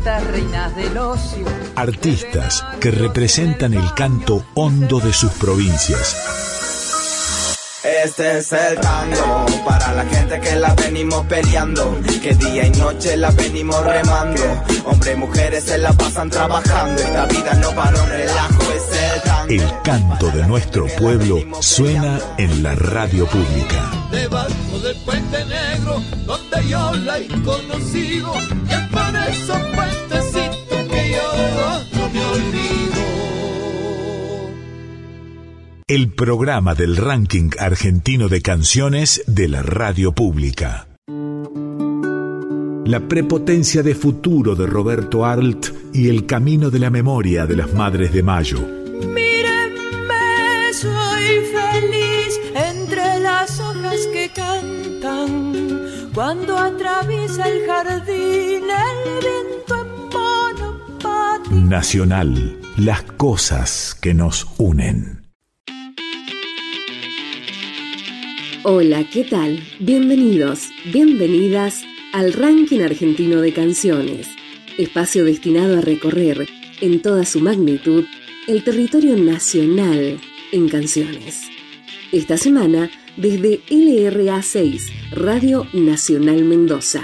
minitas, reinas del ocio. Artistas que representan el canto hondo de sus provincias. Este es el tango para la gente que la venimos peleando, que día y noche la venimos remando. Hombres y mujeres se la pasan trabajando, esta vida no para un relajo, es el tango. El canto de nuestro pueblo suena en la radio pública. Debajo del puente negro, donde yo la he conocido, y es por esos puentecitos que yo no me olvido. El programa del ranking argentino de canciones de la radio pública. La prepotencia de futuro de Roberto Arlt y el camino de la memoria de las Madres de Mayo. Mírenme, soy feliz entre las hojas que cantan. Cuando atraviesa el jardín el viento en. Nacional, las cosas que nos unen. Hola, ¿qué tal? Bienvenidos, bienvenidas al Ranking Argentino de Canciones, espacio destinado a recorrer en toda su magnitud el territorio nacional en canciones. Esta semana desde LRA 6, Radio Nacional Mendoza.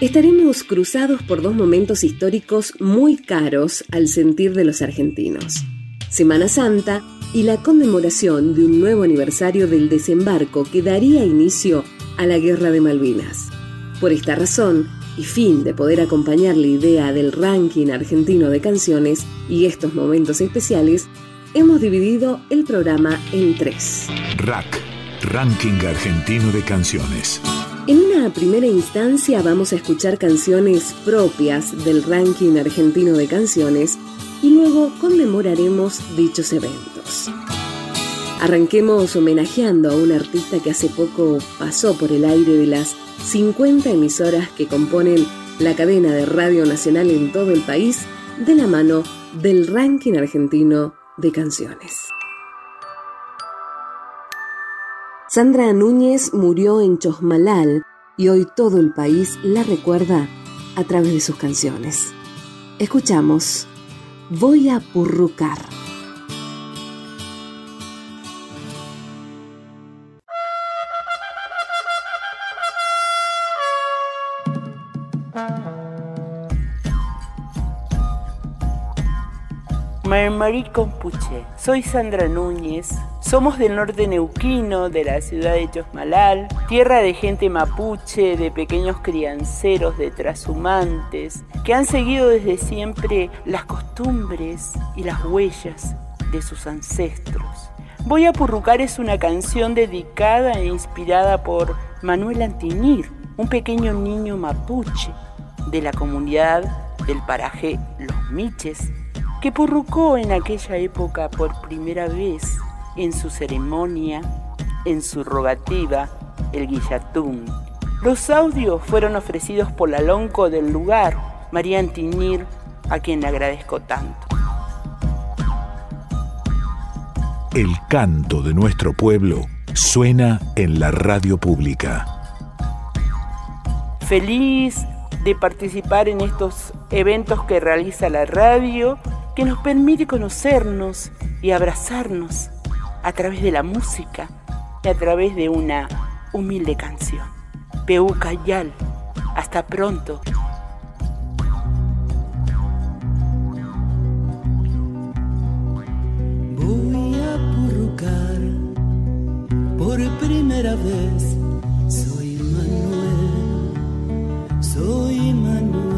Estaremos cruzados por dos momentos históricos muy caros al sentir de los argentinos. Semana Santa y la conmemoración de un nuevo aniversario del desembarco que daría inicio a la Guerra de Malvinas. Por esta razón, y fin de poder acompañar la idea del ranking argentino de canciones y estos momentos especiales, hemos dividido el programa en tres. RAC, Ranking Argentino de Canciones. En una primera instancia vamos a escuchar canciones propias del ranking argentino de canciones y luego conmemoraremos dichos eventos. Arranquemos homenajeando a un artista que hace poco pasó por el aire de las 50 emisoras que componen la cadena de Radio Nacional en todo el país de la mano del ranking argentino de canciones. Sandra Núñez murió en Chosmalal y hoy todo el país la recuerda a través de sus canciones. Escuchamos Voy a purrucar. Marmarí Compuche, soy Sandra Núñez, somos del norte neuquino, de la ciudad de Chosmalal, tierra de gente mapuche, de pequeños crianceros, de trashumantes, que han seguido desde siempre las costumbres y las huellas de sus ancestros. Voy a Purrucar es una canción dedicada e inspirada por Manuel Antinir, un pequeño niño mapuche de la comunidad del paraje Los Miches, que purrucó en aquella época por primera vez en su ceremonia, en su rogativa, el guillatún. Los audios fueron ofrecidos por la lonco del lugar, María Antinir, a quien le agradezco tanto. El canto de nuestro pueblo suena en la radio pública. Feliz de participar en estos eventos que realiza la radio, que nos permite conocernos y abrazarnos a través de la música y a través de una humilde canción. Peuca Yal, hasta pronto. Voy a purrucar por primera vez. Soy Manuel, soy Manuel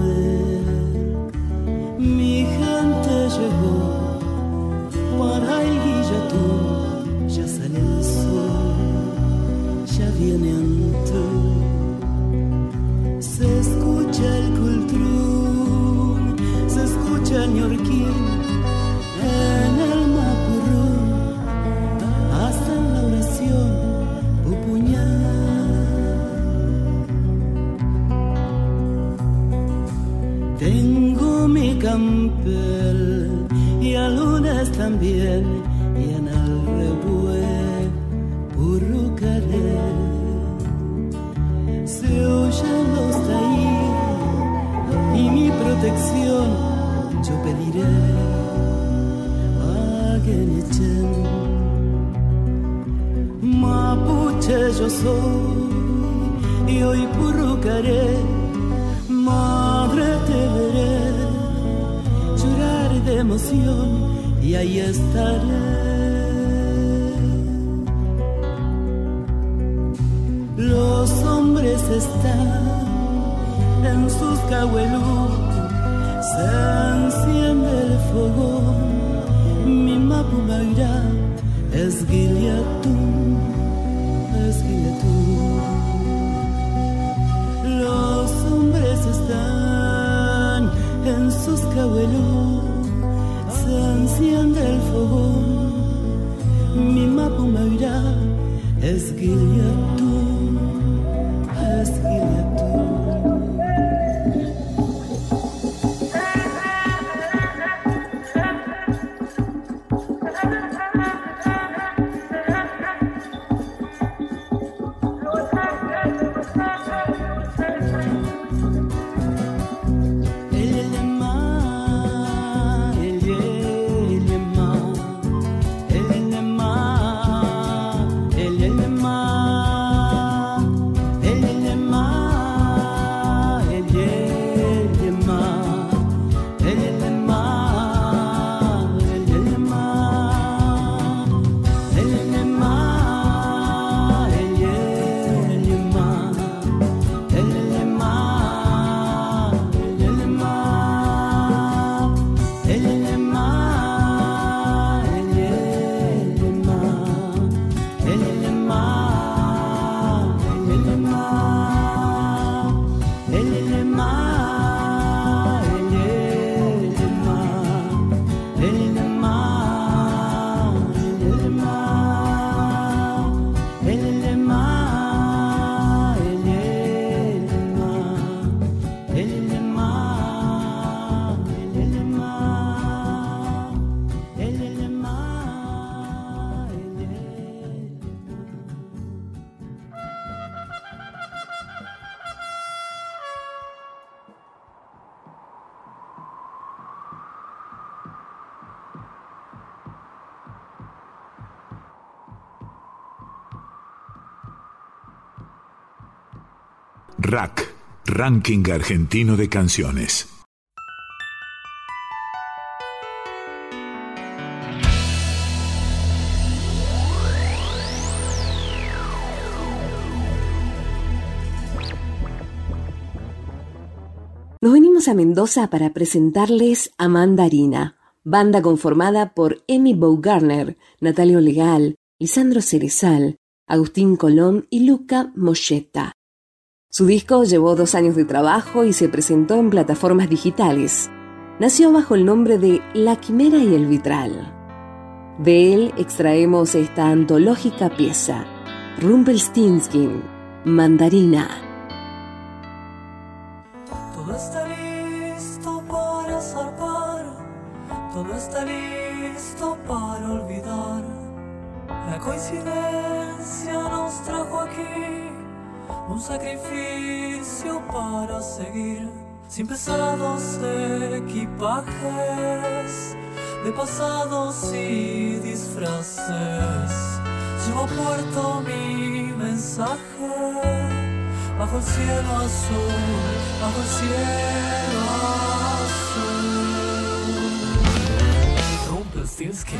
llegó, para el guillatú ya salió el sol, ya viene ante. Se escucha el cultrún, se escucha el ñorquín. Rack, Ranking Argentino de Canciones. Nos venimos a Mendoza para presentarles a Mandarina, banda conformada por Amy Bougarner, Natalio Legal, Lisandro Cerezal, Agustín Colón y Luca Moschetta. Su disco llevó dos años de trabajo y se presentó en plataformas digitales. Nació bajo el nombre de La Quimera y el Vitral. De él extraemos esta antológica pieza, Rumpelstiltskin, Mandarina. Un sacrificio para seguir, sin pesados equipajes, de pasados y disfraces. Llevo a puerto mi mensaje bajo el cielo azul, bajo el cielo azul. Rumpelstiltskin.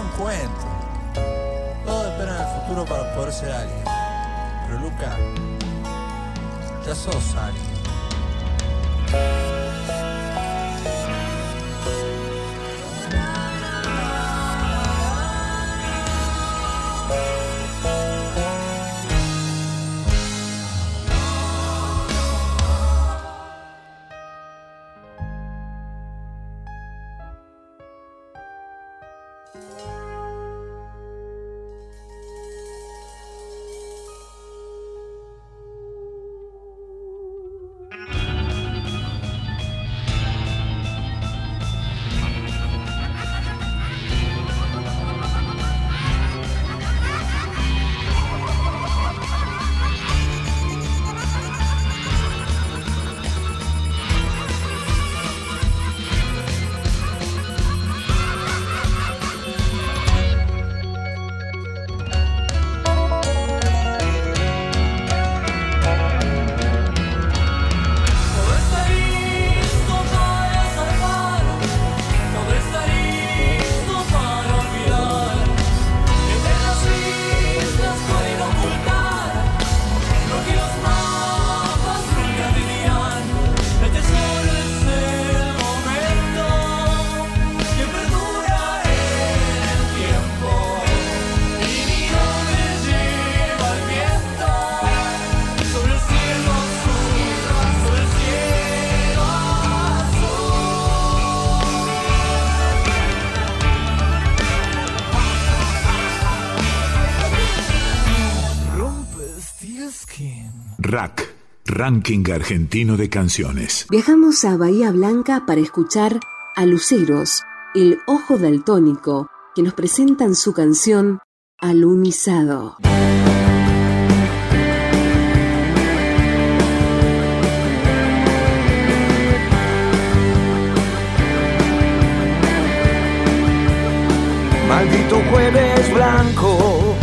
Un cuento. Todos esperan el futuro para poder ser alguien. Pero Luca, ya sos alguien. Rack, Ranking Argentino de Canciones. Viajamos a Bahía Blanca para escuchar a Luceros, el ojo daltónico, que nos presentan su canción Alunizado. Maldito jueves blanco,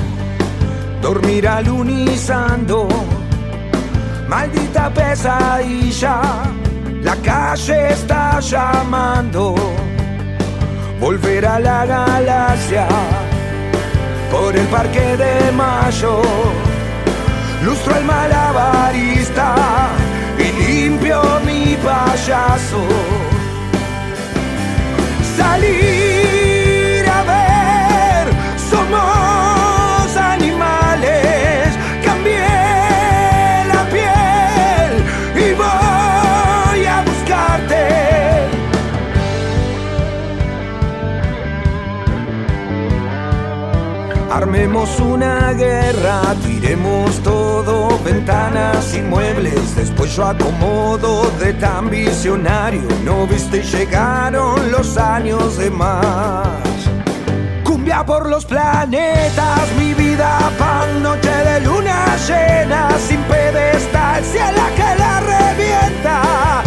dormir alunizando. Maldita pesadilla, la calle está llamando. Volver a la galaxia por el parque de mayo. Lustro el malabarista y limpio mi payaso. Salir Una guerra, tiremos todo, ventanas y muebles. Después yo acomodo de tan visionario. No viste, llegaron los años de más. Cumbia por los planetas, mi vida pan, noche de luna llena, sin pedestal, cielo que la revienta.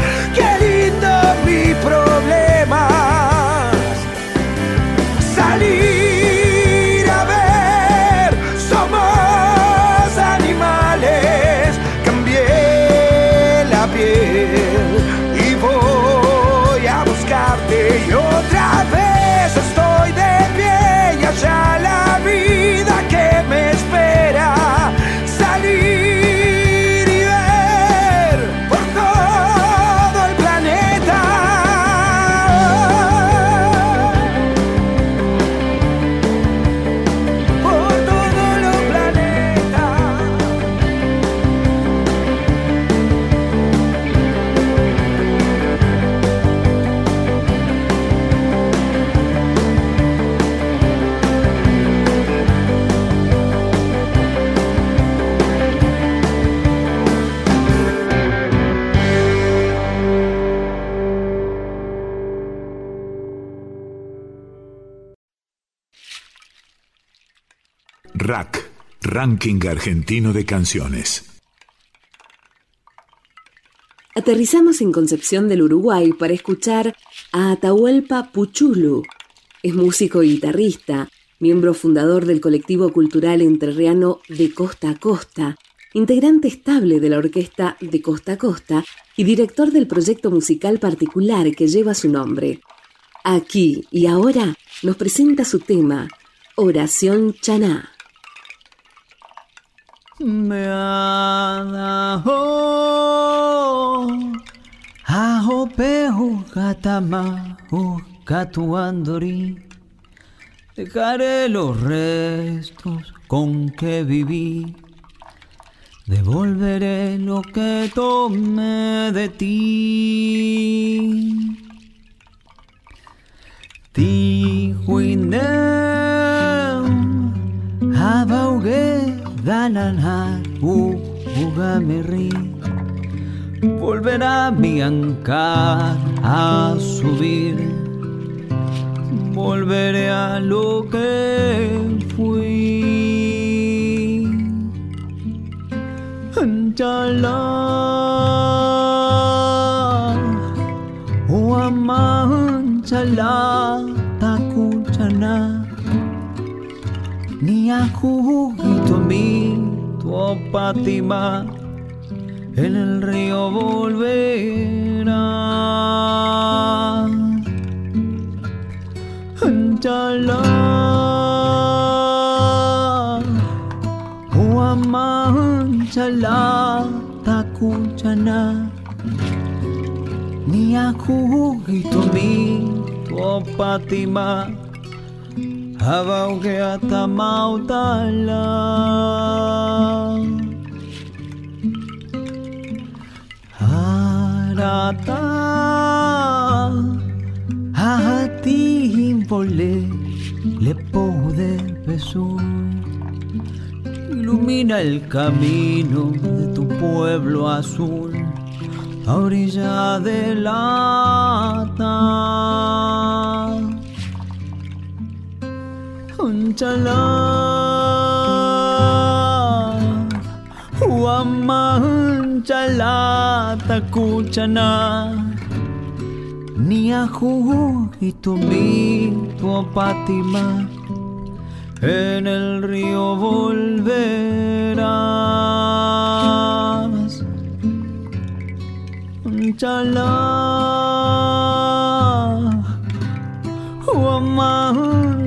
Ranking Argentino de Canciones. Aterrizamos en Concepción del Uruguay para escuchar a Atahualpa Puchulu. Es músico y guitarrista, miembro fundador del colectivo cultural entrerriano de Costa a Costa, integrante estable de la orquesta de Costa a Costa y director del proyecto musical particular que lleva su nombre. Aquí y ahora nos presenta su tema, Oración Chaná. Me Aho pehu katama katuandori Dejaré los restos con que viví. Devolveré lo que tomé de ti. Ti huinem Abaugué dananar ugameri Volverá mi ancar a subir. Volveré a lo que fui. Chala O aman chala Ni ajujito mi tu opatima en el río volverá. Chala, o aman chala, takuchana, ni akugito mi tu opatima. Abauge hasta mautala. Arata. Hati volé le pude besar. Ilumina el camino de tu pueblo azul a orilla del ata Unchala Uamanchala takuchana Ni ajú y tu mi tu pátima. En el río volverás. Chala, Huaman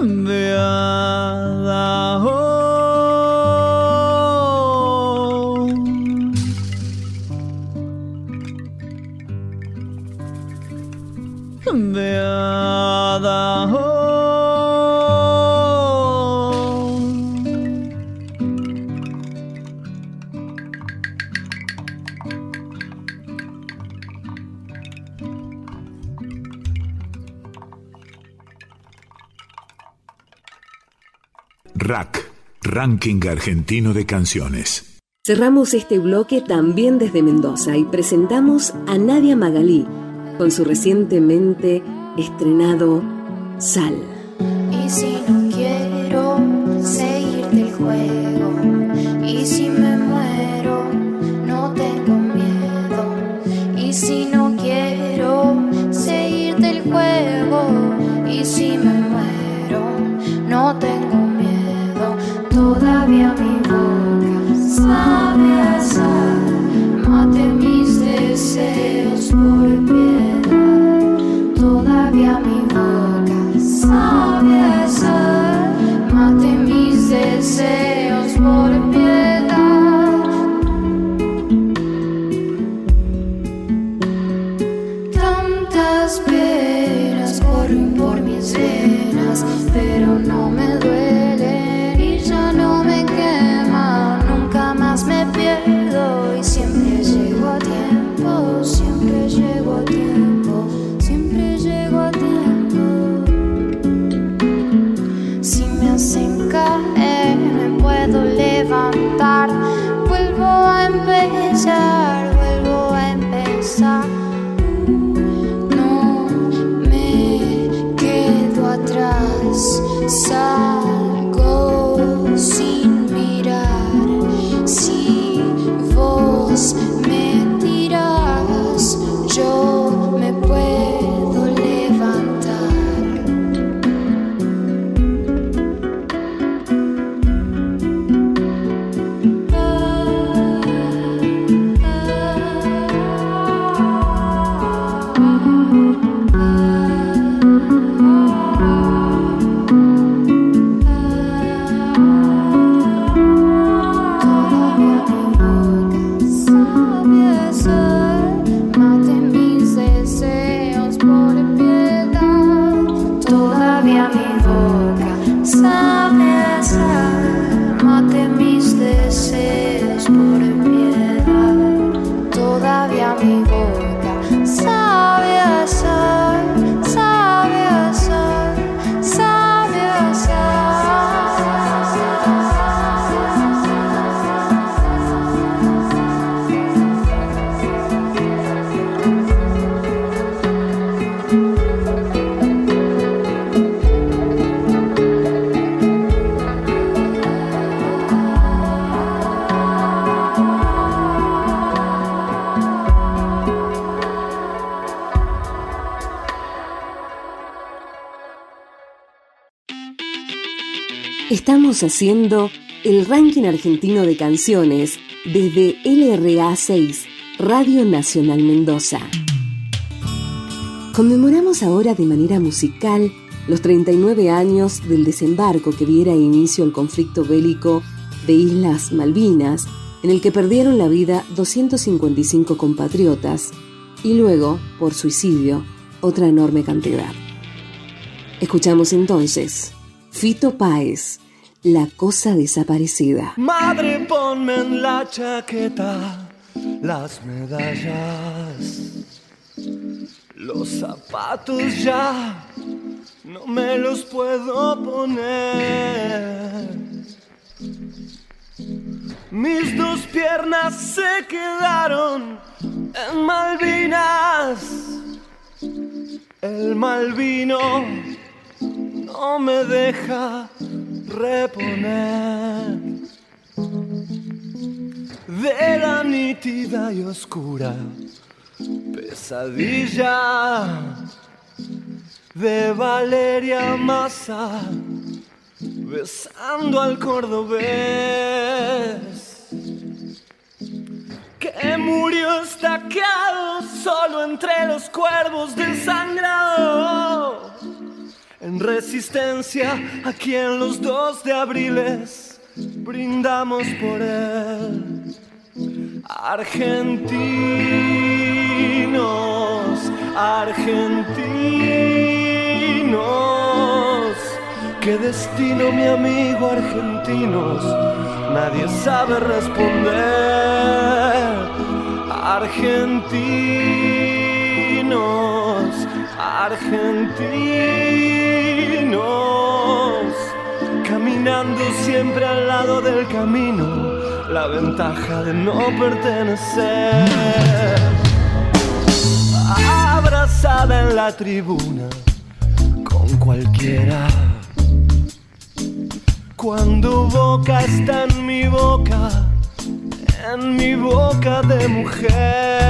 the other home. The other home. Rack, Ranking Argentino de Canciones. Cerramos este bloque también desde Mendoza y presentamos a Nadia Magalí con su recientemente estrenado Sal. Y si no quiero seguir del juego, y si me muero, no tengo miedo. Y si no quiero seguir del juego, y si me sabe a sal, mate mis deseos por Haciendo el ranking argentino de canciones desde LRA 6, Radio Nacional Mendoza. Conmemoramos ahora de manera musical los 39 años del desembarco que diera inicio al conflicto bélico de Islas Malvinas, en el que perdieron la vida 255 compatriotas y luego, por suicidio, otra enorme cantidad. Escuchamos entonces Fito Páez, La cosa desaparecida. Madre, ponme en la chaqueta las medallas. Los zapatos ya no me los puedo poner. Mis dos piernas se quedaron en Malvinas. El Malvino no me deja reponer. De la nítida y oscura pesadilla de Valeria Massa besando al cordobés que murió estaqueado solo entre los cuervos desangrado en resistencia a quien los dos de abriles brindamos por él. Argentinos, argentinos, qué destino mi amigo argentinos, nadie sabe responder. Argentinos, argentinos, caminando siempre al lado del camino, la ventaja de no pertenecer. Abrazada en la tribuna con cualquiera. Cuando boca está en mi boca, en mi boca de mujer.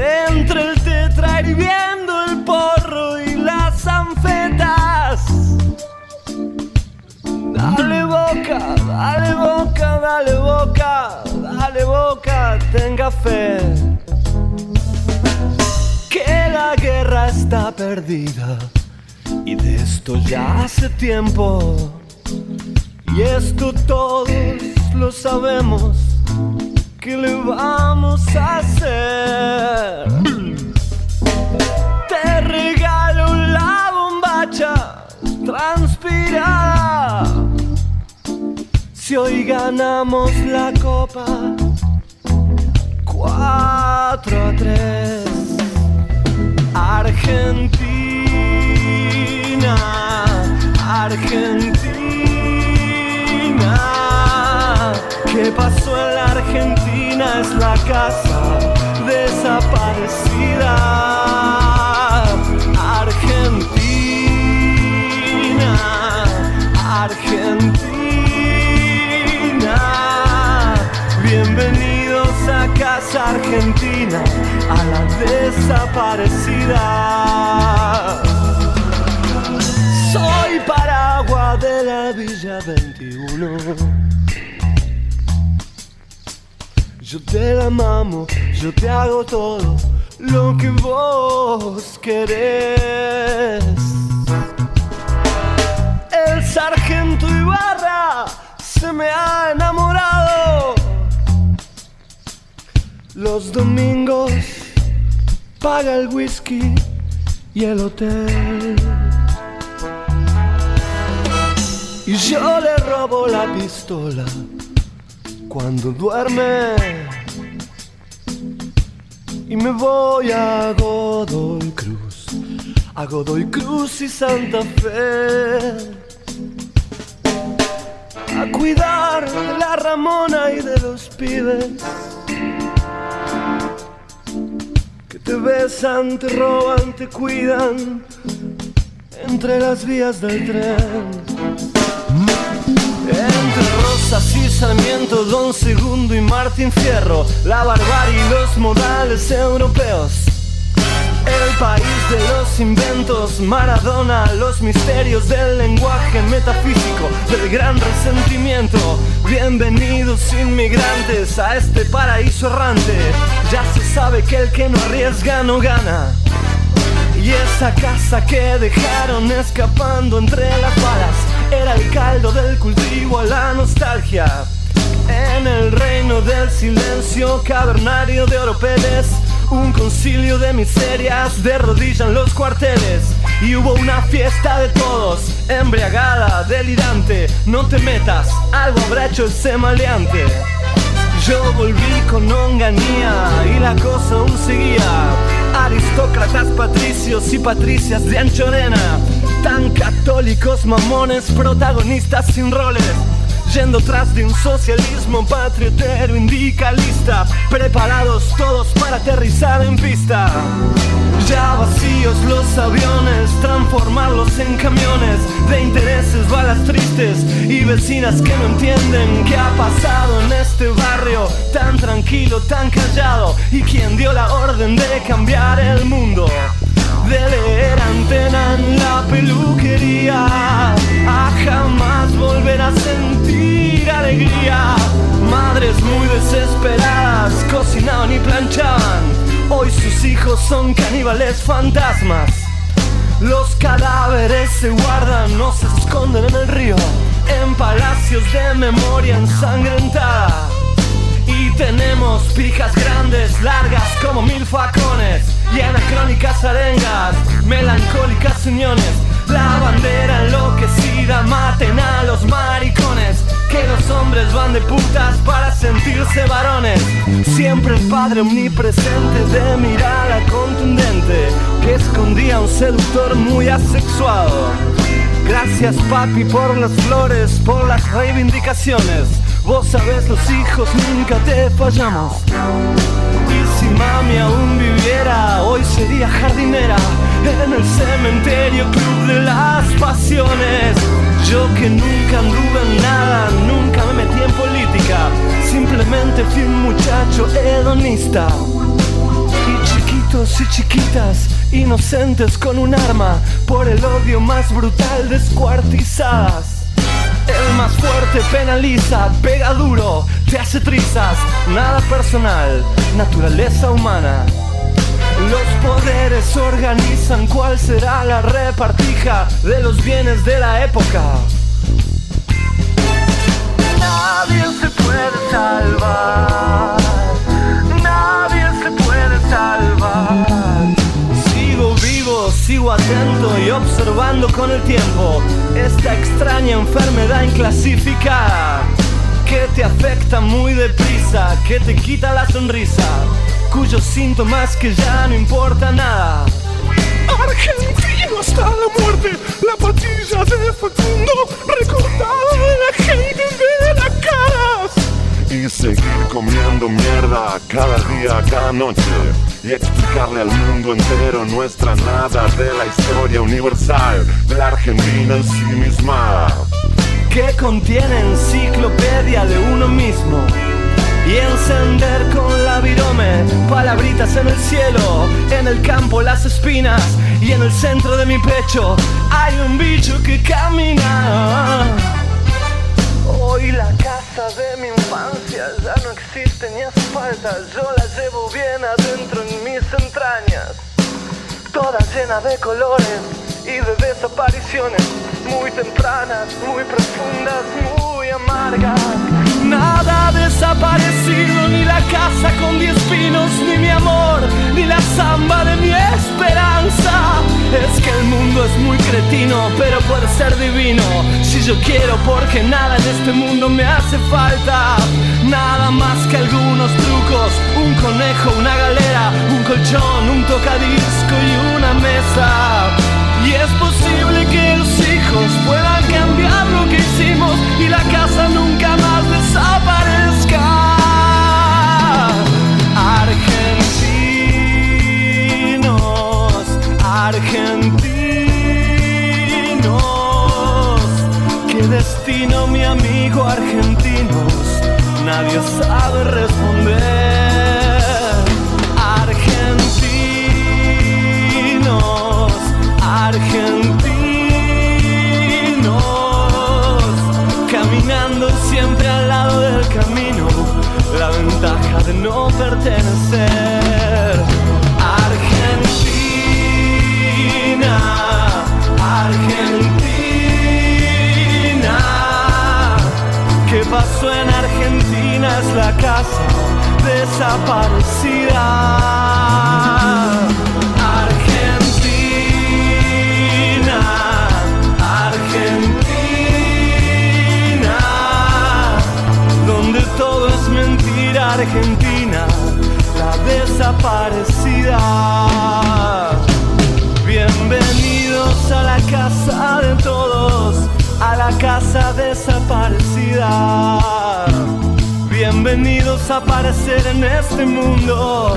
Entre el tetra hirviendo el porro y las anfetas. Dale boca, dale boca, dale boca, dale boca, tenga fe. Que la guerra está perdida y de esto ya hace tiempo. Y esto todos lo sabemos. ¿Qué le vamos a hacer? Te regalo la bombacha transpirada. Si hoy ganamos la copa 4 a 3. Argentina, Argentina que pasó en la Argentina es la casa desaparecida. Argentina, Argentina. Bienvenidos a casa Argentina, a la desaparecida. Soy Paragua de la Villa 21 yo te la mamo, yo te hago todo lo que vos querés. El sargento Ibarra se me ha enamorado. Los domingos paga el whisky y el hotel. Y yo le robo la pistola cuando duerme. Y me voy a Godoy Cruz, a Godoy Cruz y Santa Fe. A cuidar de la Ramona y de los pibes. Que te besan, te roban, te cuidan entre las vías del tren. Entre Rosas y Sarmiento, Don Segundo y Martín Fierro, la barbarie y los modales europeos. El país de los inventos, Maradona, los misterios del lenguaje metafísico, del gran resentimiento. Bienvenidos inmigrantes a este paraíso errante. Ya se sabe que el que no arriesga no gana. Y esa casa que dejaron escapando entre las balas era el caldo del cultivo a la nostalgia. En el reino del silencio cavernario de Oropeles, un concilio de miserias de rodilla en los cuarteles. Y hubo una fiesta de todos, embriagada, delirante. No te metas, algo habrá hecho ese maleante. Yo volví con onganía y la cosa aún seguía. Aristócratas, patricios y patricias de Anchorena. Tan católicos, mamones, protagonistas sin roles. Yendo tras de un socialismo patriotero indicalista. Preparados todos para aterrizar en pista. Ya vacíos los aviones, transformarlos en camiones de intereses, balas tristes y vecinas que no entienden qué ha pasado en este barrio tan tranquilo, tan callado y quién dio la orden de cambiar el mundo. De leer antena en la peluquería a jamás volver a sentir alegría. Madres muy desesperadas cocinaban y planchaban. Hoy sus hijos son caníbales fantasmas. Los cadáveres se guardan, no se esconden en el río, en palacios de memoria ensangrentada. Y tenemos pijas grandes, largas como mil facones, y anacrónicas arengas, melancólicas uniones. La bandera enloquecida, maten a los maricones. Que los hombres van de putas para sentirse varones. Siempre el padre omnipresente de mirada contundente que escondía un seductor muy asexuado. Gracias papi por las flores, por las reivindicaciones. Vos sabés, los hijos nunca te fallamos. Y si mami aún viviera, hoy sería jardinera en el cementerio club de las pasiones. Yo que nunca anduve en nada, nunca me metí en política, simplemente fui un muchacho hedonista. Y chiquitos y chiquitas, inocentes con un arma, por el odio más brutal descuartizadas. El más fuerte penaliza, pega duro, te hace trizas, nada personal, naturaleza humana. Los poderes organizan cuál será la repartija de los bienes de la época. Nadie se puede salvar, nadie se puede salvar. Sigo atento y observando con el tiempo esta extraña enfermedad inclasificada que te afecta muy deprisa, que te quita la sonrisa, cuyos síntomas que ya no importa nada. Argentino hasta la muerte, la patilla de Facundo, recortada de la gente. Seguir comiendo mierda cada día, cada noche y explicarle al mundo entero nuestra nada de la historia universal de la Argentina en sí misma. que contiene enciclopedia de uno mismo y encender con la virome palabritas en el cielo, en el campo las espinas y en el centro de mi pecho hay un bicho que camina. Hoy la casa de mi infancia ya no existe ni hace falta, yo la llevo bien adentro en mis entrañas, toda llena de colores y de desapariciones muy tempranas, muy profundas, muy amargas. Nada ha desaparecido, ni la casa con diez pinos, ni mi amor, ni la samba pero puede ser divino si yo quiero, porque nada en este mundo me hace falta. Nada más que algunos trucos, un conejo, una galera, un colchón, un tocadisco y una mesa. Y es posible que los hijos puedan cambiar lo que hicimos y la casa nunca más desaparezca. Argentinos, argentinos, qué destino mi amigo argentinos, nadie sabe responder. Argentinos, argentinos, caminando siempre al lado del camino, la ventaja de no pertenecer. Argentina, Argentina, ¿qué pasó en Argentina? Es la casa desaparecida. Argentina, Argentina, donde todo es mentira, Argentina, la desaparecida. Bienvenidos a la casa de todos, a la casa desaparecida. Bienvenidos a aparecer en este mundo,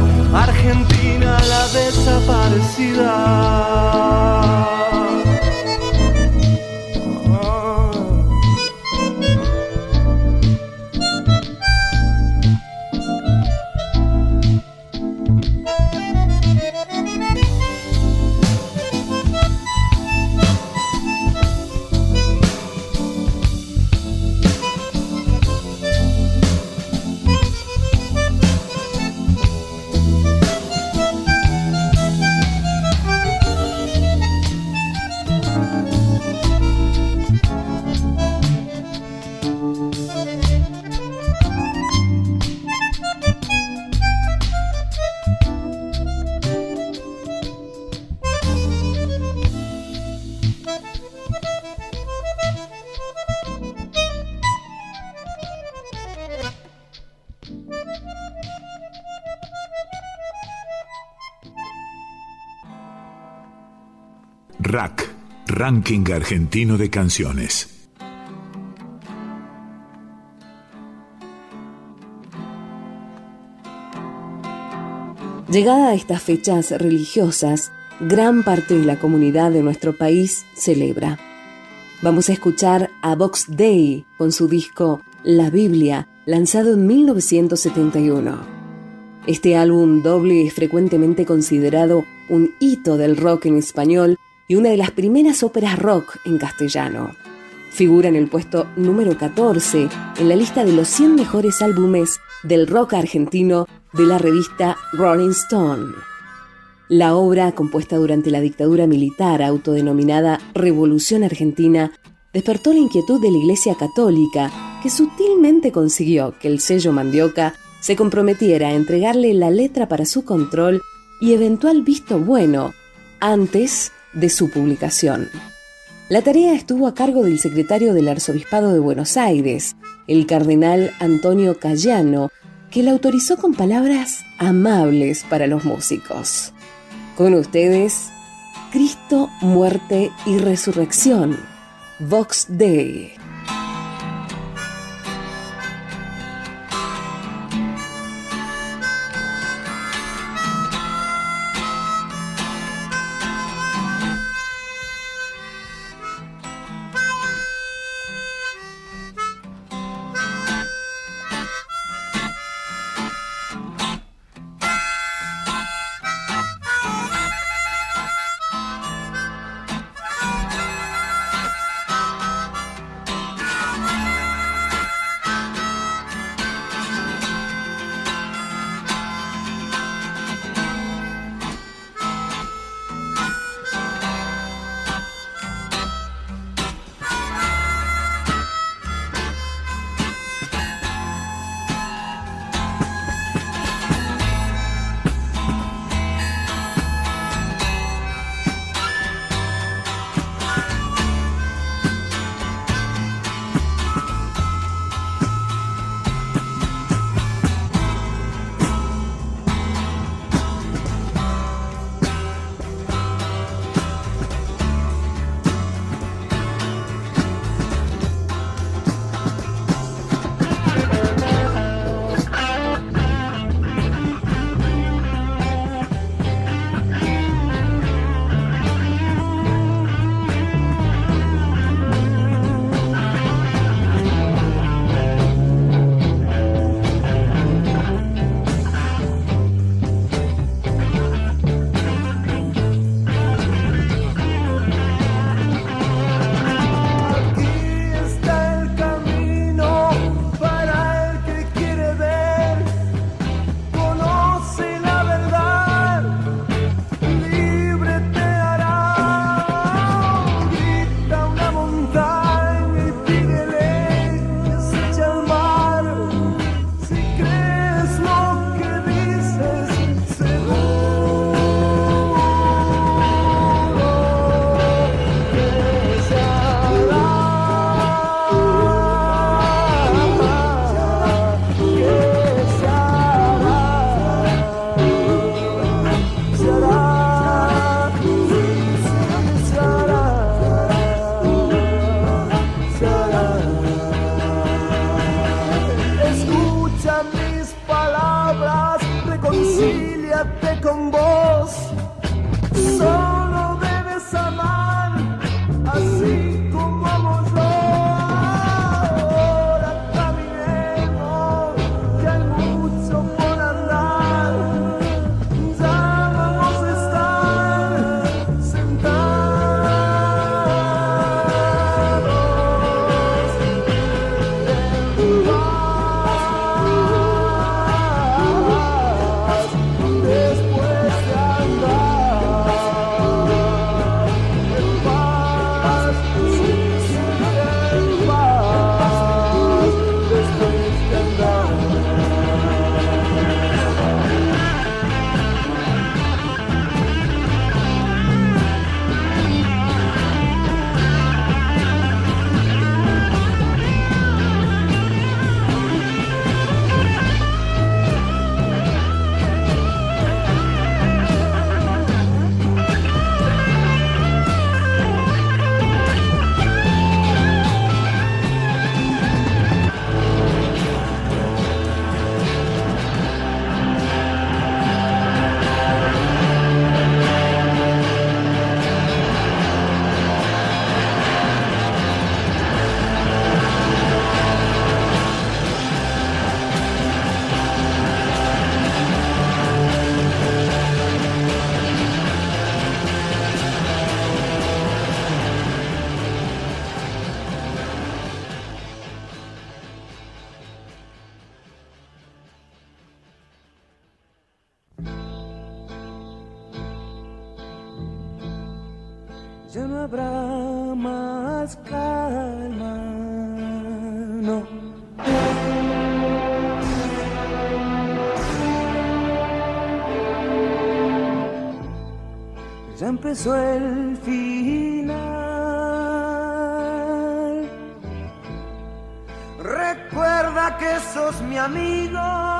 Ranking Argentino de Canciones. Llegada a estas fechas religiosas, gran parte de la comunidad de nuestro país celebra. Vamos a escuchar a Vox Day con su disco La Biblia, lanzado en 1971. Este álbum doble es frecuentemente considerado un hito del rock en español y una de las primeras óperas rock en castellano. Figura en el puesto número 14 en la lista de los 100 mejores álbumes del rock argentino de la revista Rolling Stone. La obra, compuesta durante la dictadura militar autodenominada Revolución Argentina, despertó la inquietud de la Iglesia Católica, que sutilmente consiguió que el sello Mandioca se comprometiera a entregarle la letra para su control y eventual visto bueno antes de su publicación. La tarea estuvo a cargo del secretario del Arzobispado de Buenos Aires, el cardenal Antonio Cayano, que la autorizó con palabras amables para los músicos. Con ustedes, Cristo, muerte y resurrección. Vox Dei. Ya empezó el final. Recuerda que sos mi amigo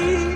me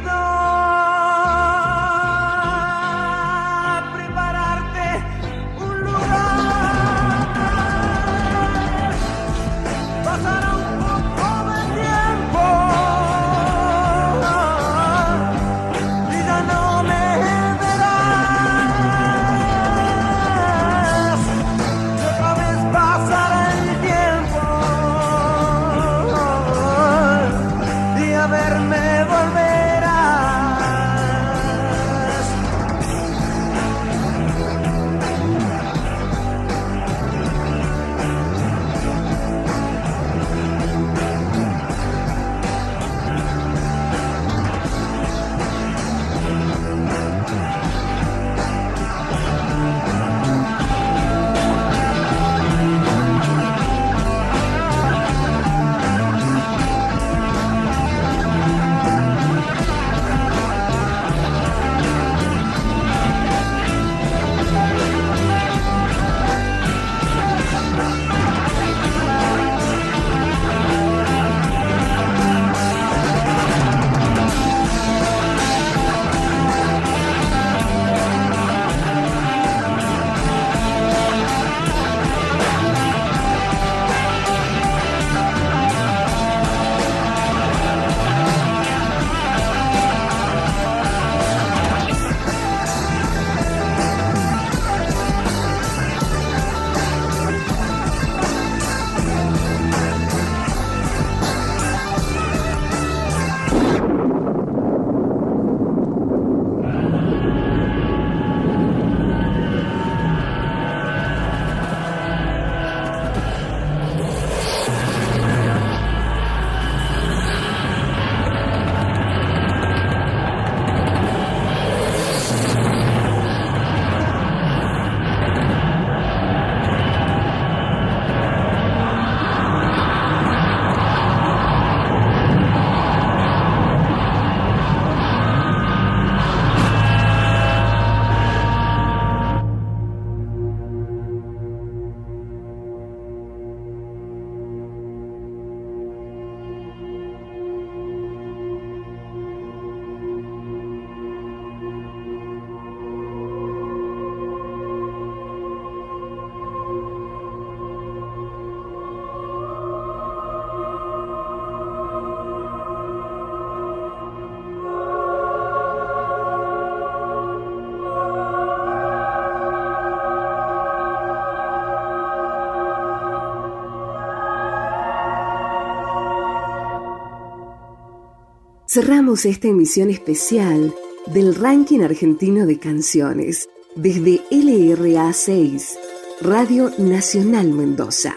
Cerramos esta emisión especial del ranking argentino de canciones desde LRA 6, Radio Nacional Mendoza.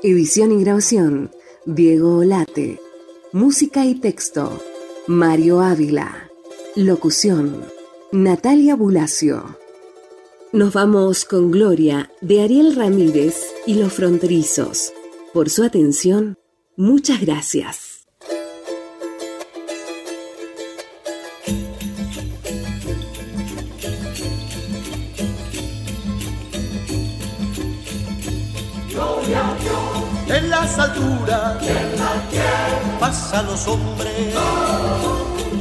Edición y grabación, Diego Olate. Música y texto, Mario Ávila. Locución. Natalia Bulacio. Nos vamos con Gloria de Ariel Ramírez y los fronterizos. Por su atención, muchas gracias. En las alturas pasan los hombres,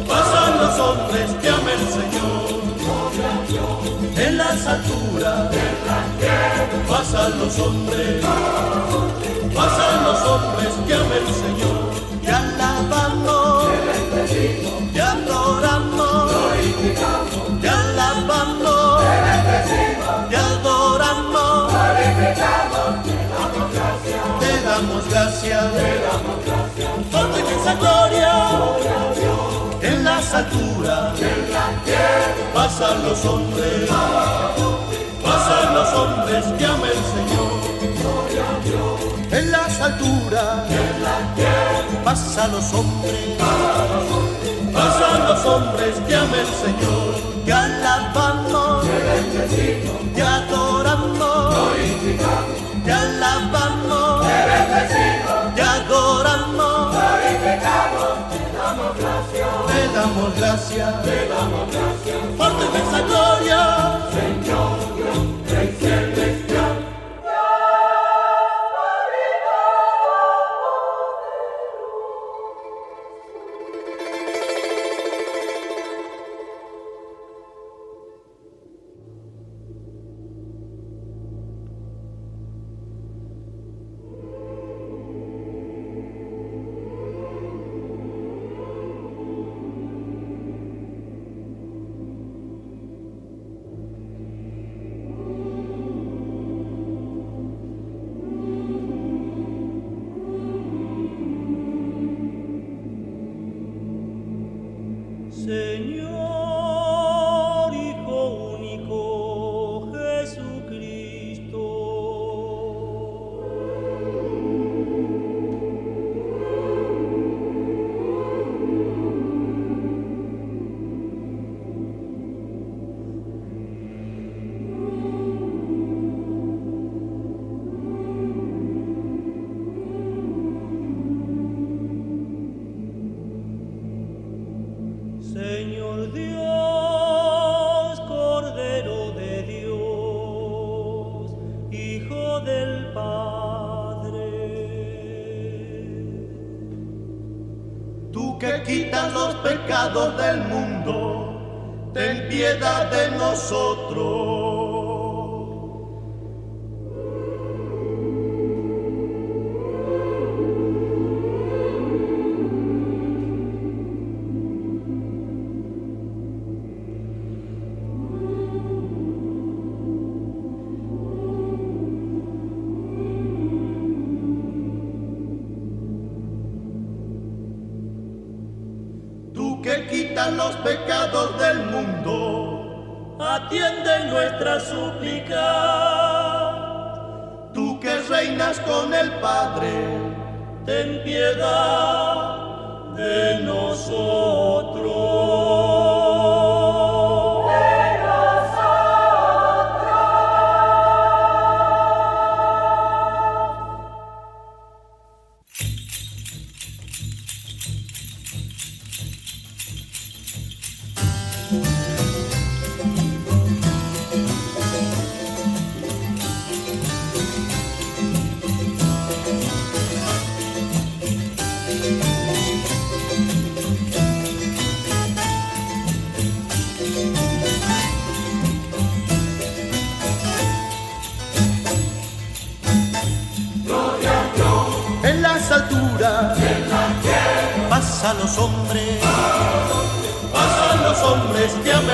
pasan los hombres que ama el Señor. En las alturas pasan los hombres, pasan los hombres que ama el Señor. Damos gracias, por tu inmensa gloria, en las alturas, pasan los hombres, pasan los hombres que ama el Señor. En las alturas, pasan los hombres, pasan los hombres que ama el Señor. Te alabamos, te adoramos, te alabamos, te adoramos, te damos gracias, por tu inmensa gloria, Señor, los pecados del de nosotros.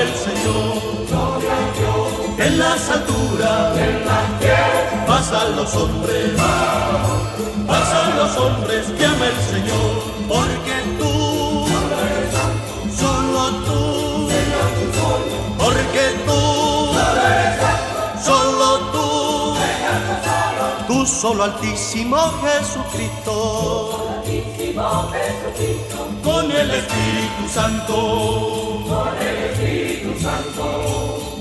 Hombres que ama el Señor. En las alturas pasan los hombres, pasan los hombres que el Señor. Porque tú, solo tú, porque tú, solo tú, tú solo altísimo Jesucristo. Con el Espíritu Santo. Con el Espíritu Santo.